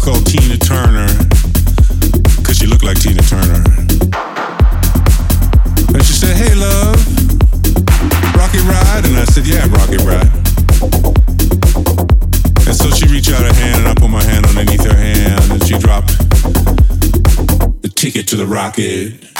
girl that we all call Tina Turner, cause she looked like Tina Turner. And she said, "Hey, love, rocket ride," and I said, "Yeah, rocket ride." And so she reached out her hand, and I put my hand underneath her hand, and she dropped the ticket to the rocket.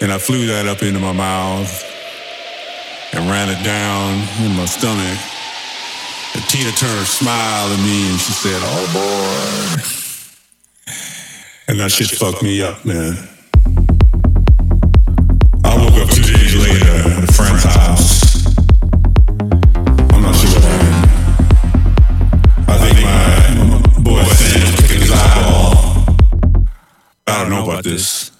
And I flew that up into my mouth and ran it down in my stomach. And Tina Turner smiled at me and she said, Oh boy. And that shit fucked me up, man. I woke up two days later at a friend's house. I'm not sure. I think my boyfriend took his eyeball. I don't know about this.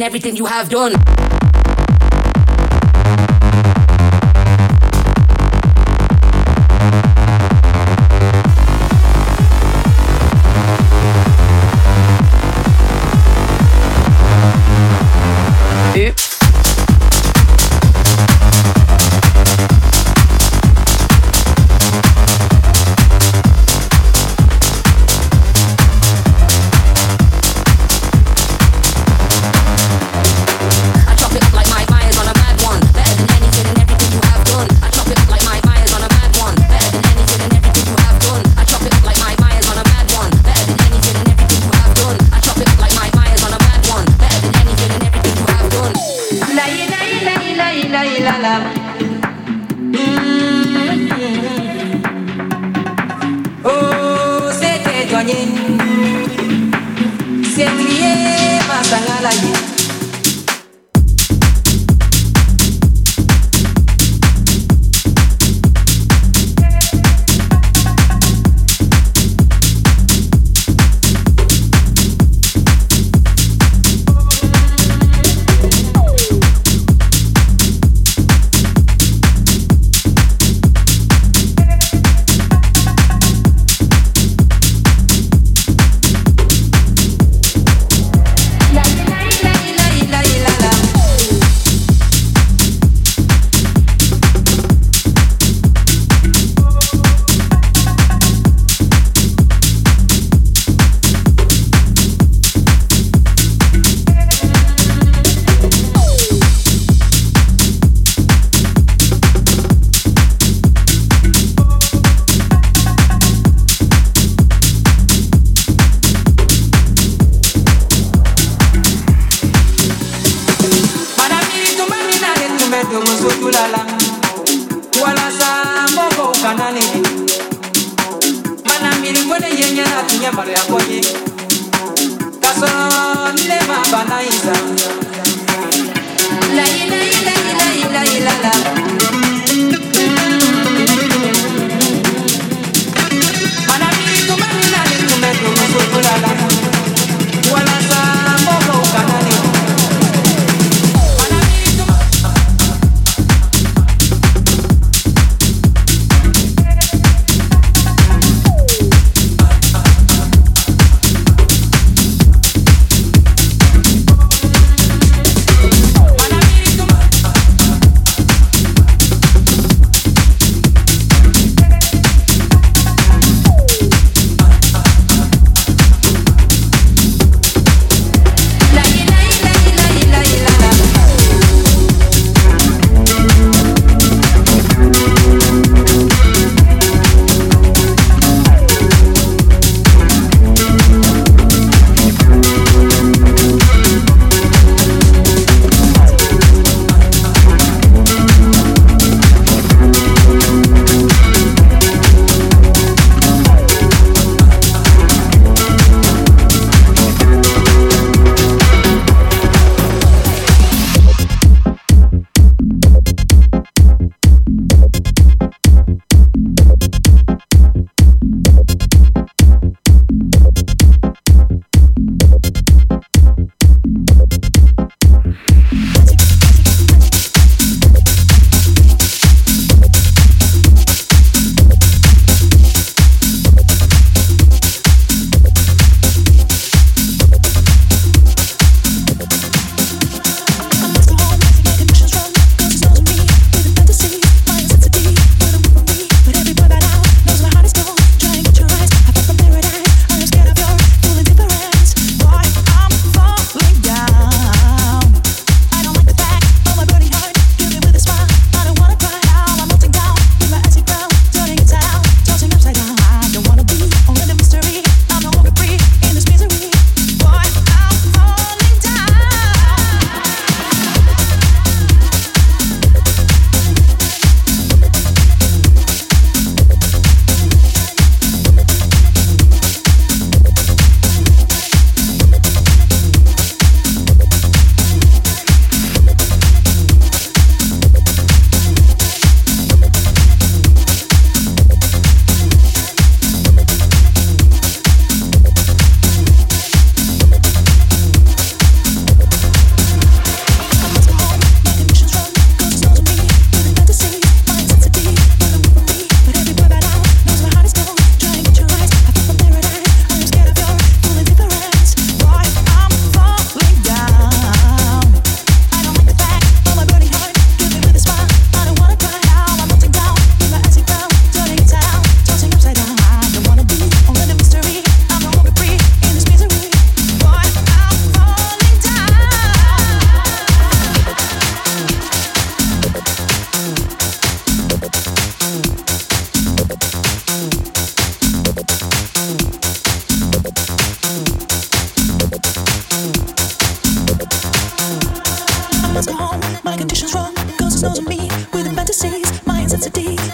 And everything you have done.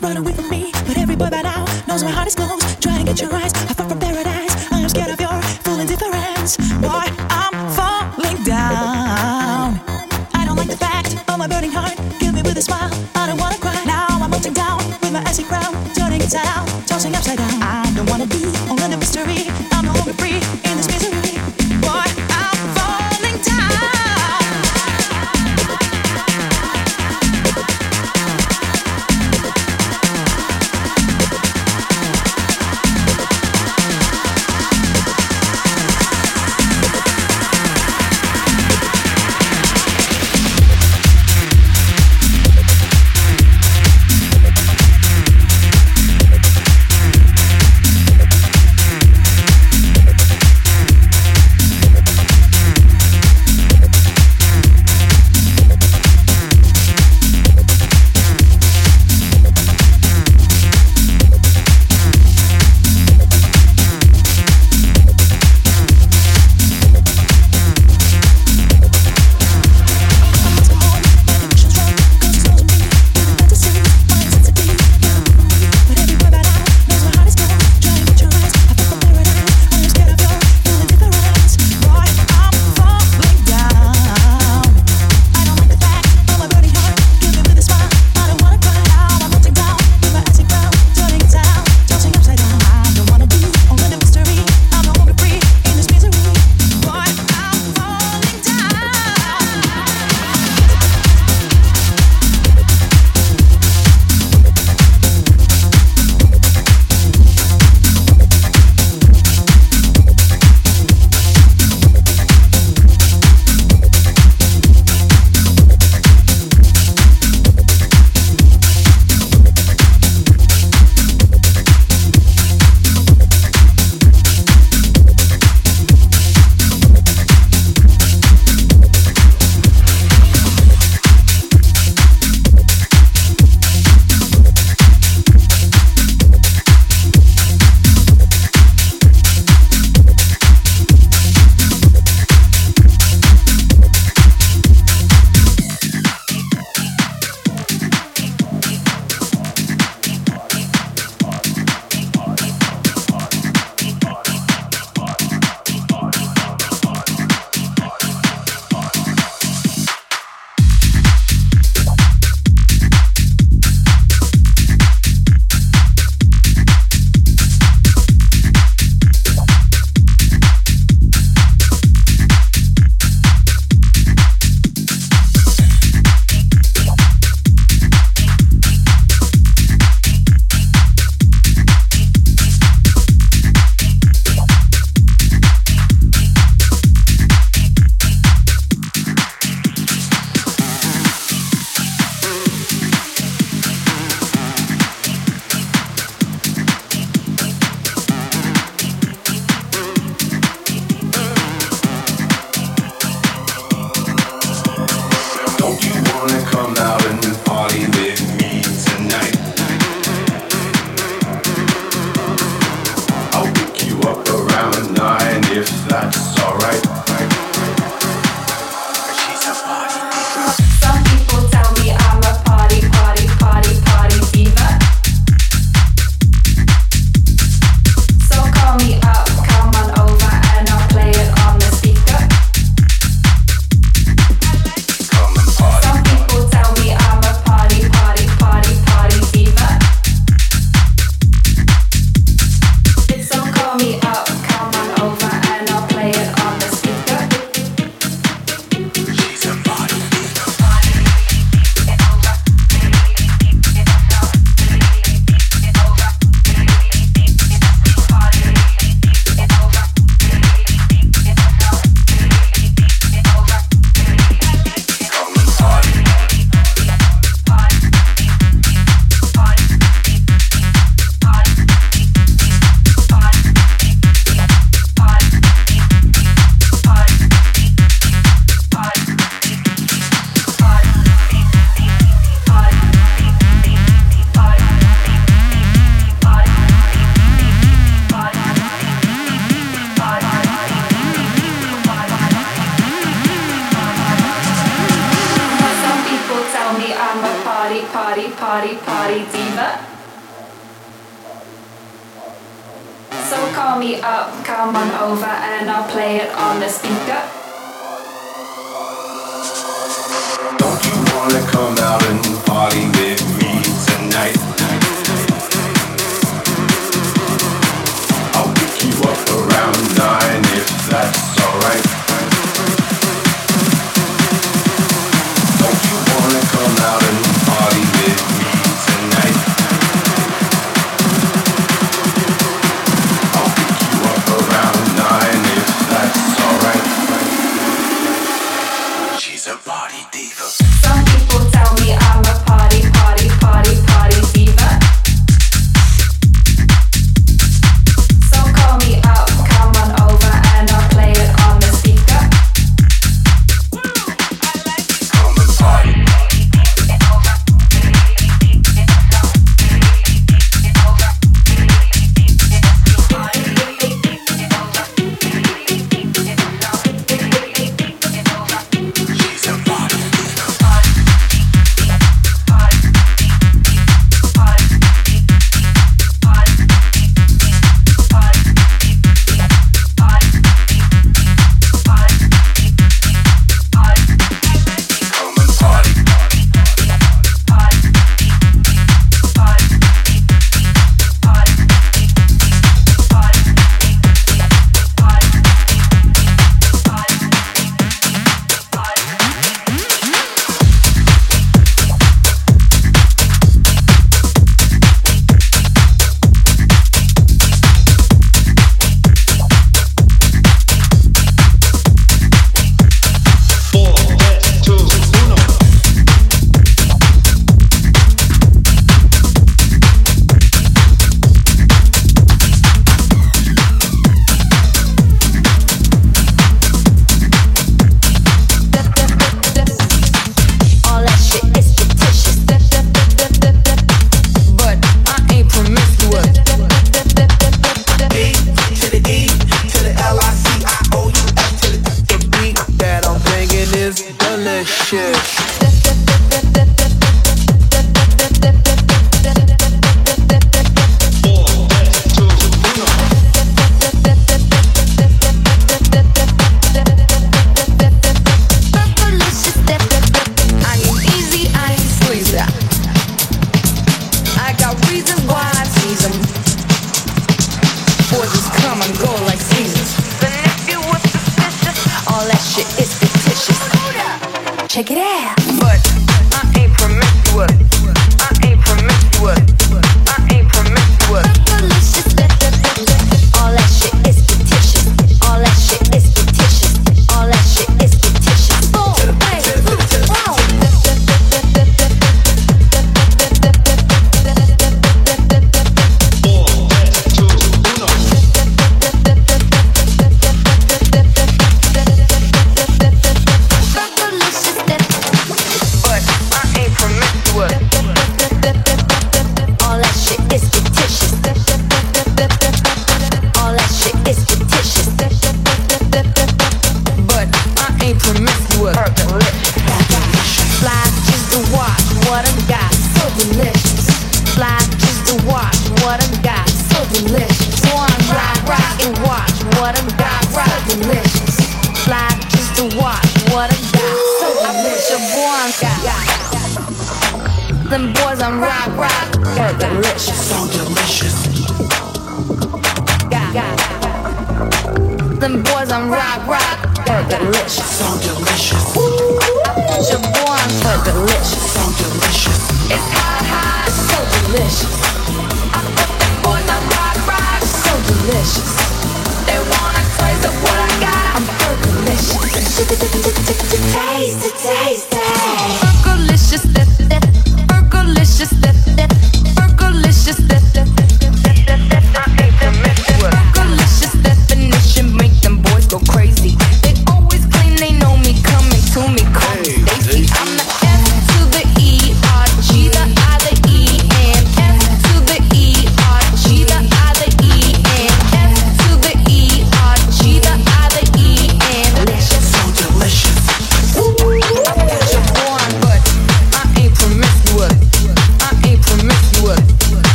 run away from me. But every boy by now knows my heart is closed. Try and get your eyes. I far from paradise. I am scared of your full indifference. Why?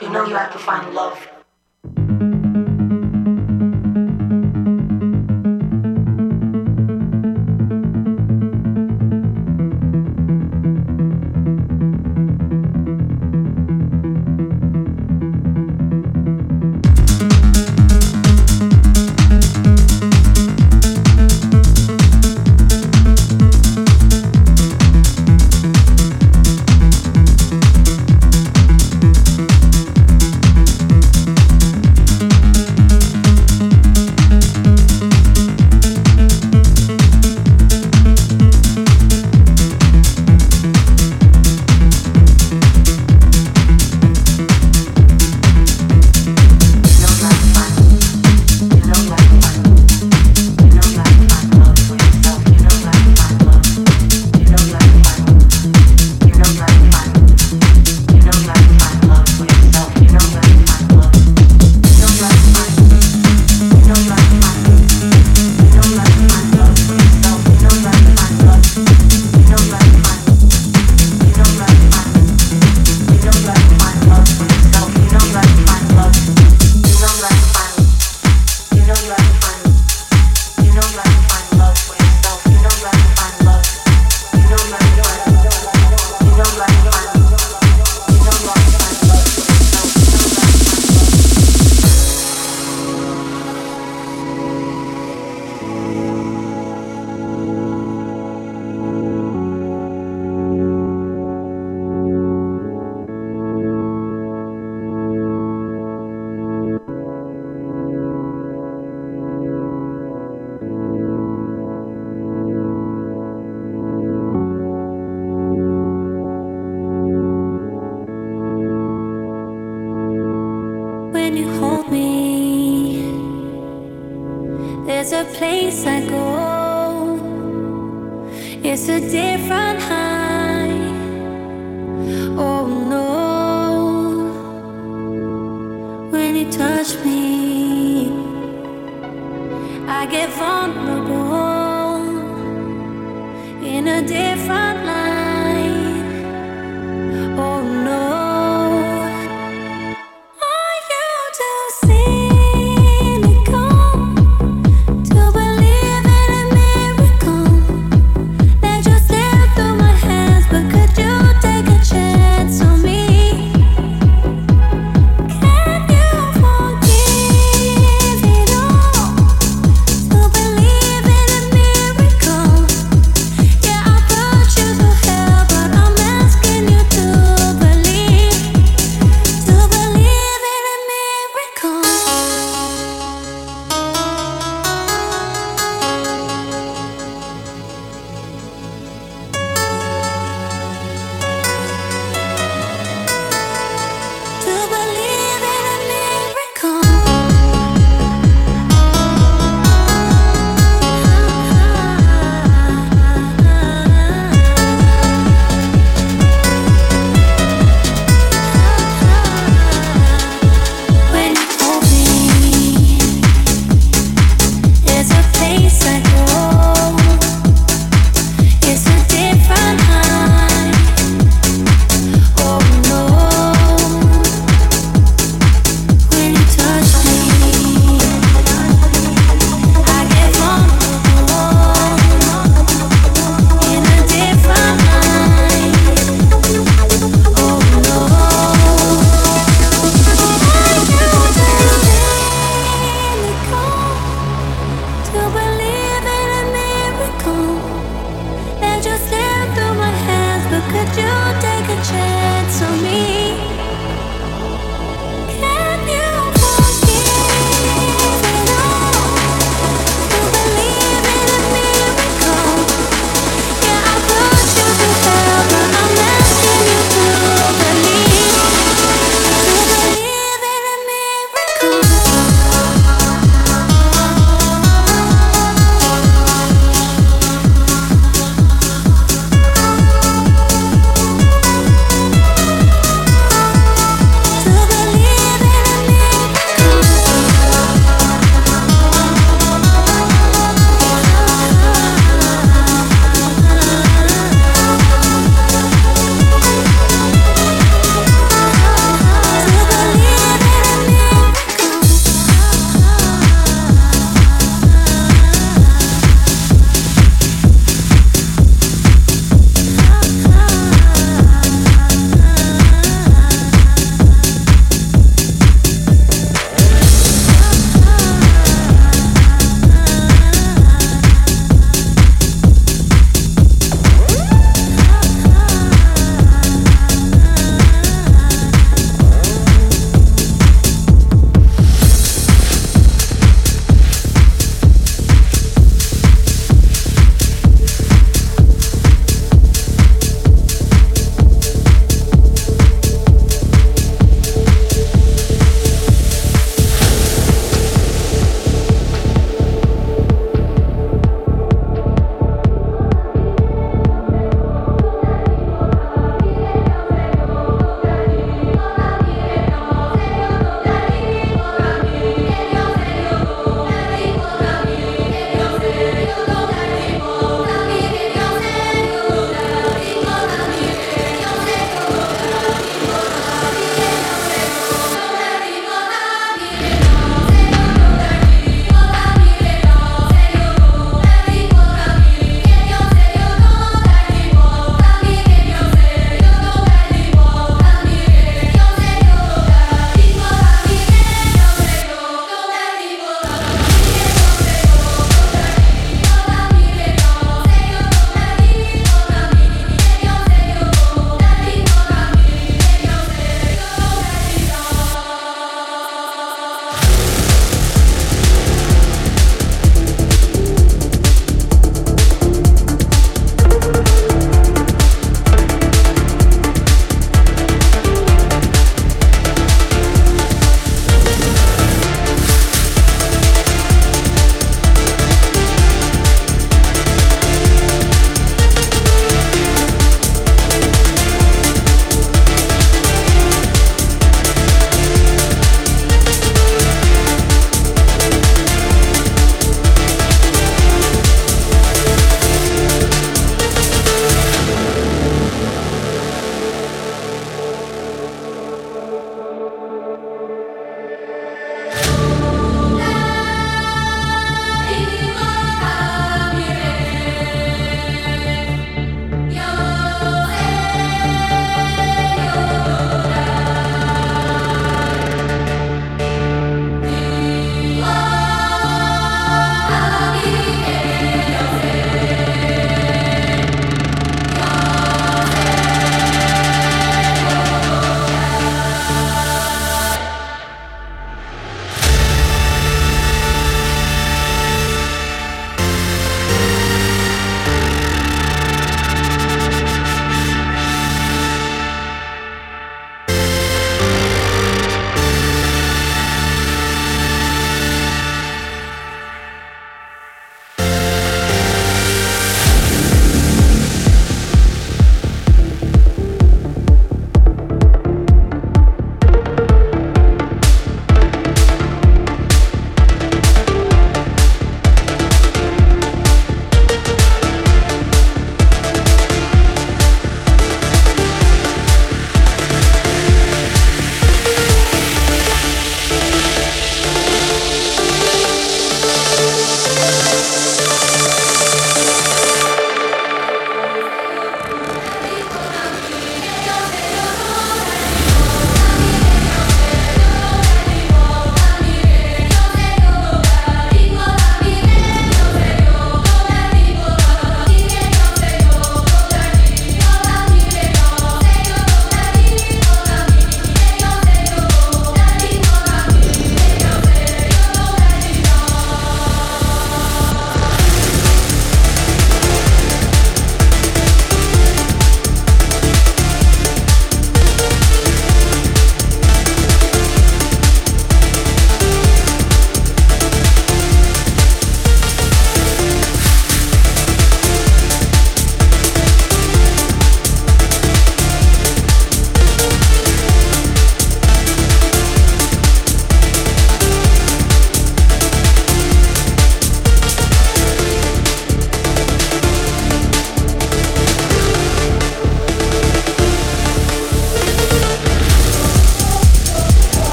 There's